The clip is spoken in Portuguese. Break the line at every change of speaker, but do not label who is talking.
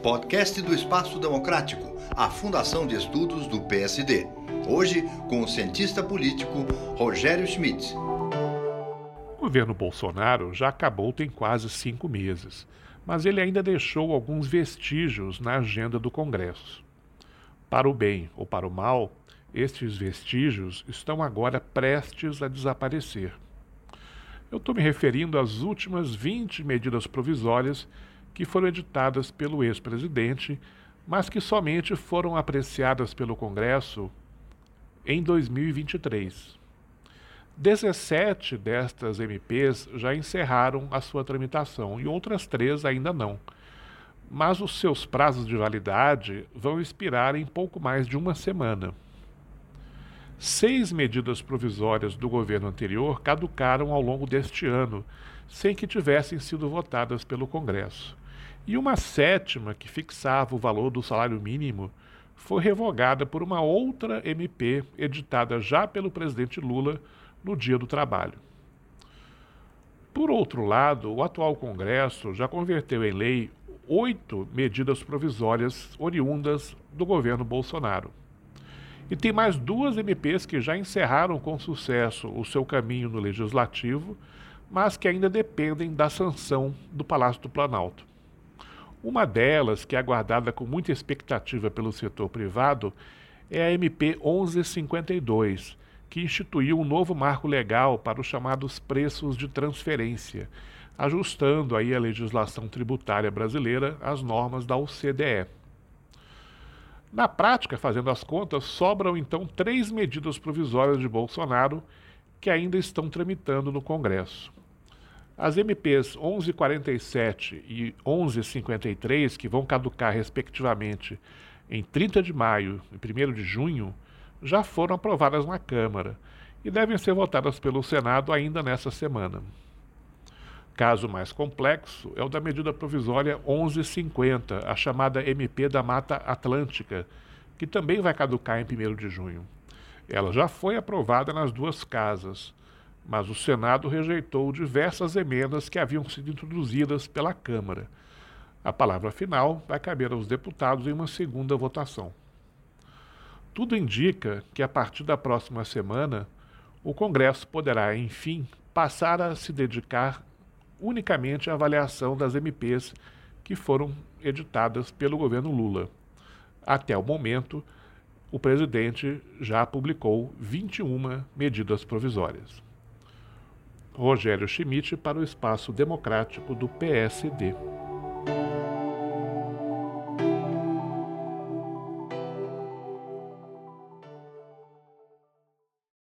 Podcast do Espaço Democrático, a Fundação de Estudos do PSD. Hoje, com o cientista político Rogério Schmidt.
O governo Bolsonaro já acabou tem quase cinco meses, mas ele ainda deixou alguns vestígios na agenda do Congresso. Para o bem ou para o mal, estes vestígios estão agora prestes a desaparecer. Eu estou me referindo às últimas 20 medidas provisórias que foram editadas pelo ex-presidente, mas que somente foram apreciadas pelo Congresso em 2023. 17 destas MPs já encerraram a sua tramitação e outras três ainda não. Mas os seus prazos de validade vão expirar em pouco mais de uma semana. Seis medidas provisórias do governo anterior caducaram ao longo deste ano, sem que tivessem sido votadas pelo Congresso. E uma sétima, que fixava o valor do salário mínimo, foi revogada por uma outra MP editada já pelo presidente Lula no Dia do Trabalho. Por outro lado, o atual Congresso já converteu em lei oito medidas provisórias oriundas do governo Bolsonaro. E tem mais duas MPs que já encerraram com sucesso o seu caminho no Legislativo, mas que ainda dependem da sanção do Palácio do Planalto. Uma delas, que é aguardada com muita expectativa pelo setor privado, é a MP 1152, que instituiu um novo marco legal para os chamados preços de transferência, ajustando aí a legislação tributária brasileira às normas da OCDE. Na prática, fazendo as contas, sobram então três medidas provisórias de Bolsonaro que ainda estão tramitando no Congresso. As MPs 1147 e 1153, que vão caducar respectivamente em 30 de maio e 1 de junho, já foram aprovadas na Câmara e devem ser votadas pelo Senado ainda nesta semana. Caso mais complexo é o da medida provisória 1150, a chamada MP da Mata Atlântica, que também vai caducar em 1 de junho. Ela já foi aprovada nas duas casas, mas o Senado rejeitou diversas emendas que haviam sido introduzidas pela Câmara. A palavra final vai caber aos deputados em uma segunda votação. Tudo indica que a partir da próxima semana, o Congresso poderá, enfim, passar a se dedicar unicamente a avaliação das MPs que foram editadas pelo governo Lula. Até o momento, o presidente já publicou 21 medidas provisórias. Rogério Schmidt para o Espaço Democrático do PSD.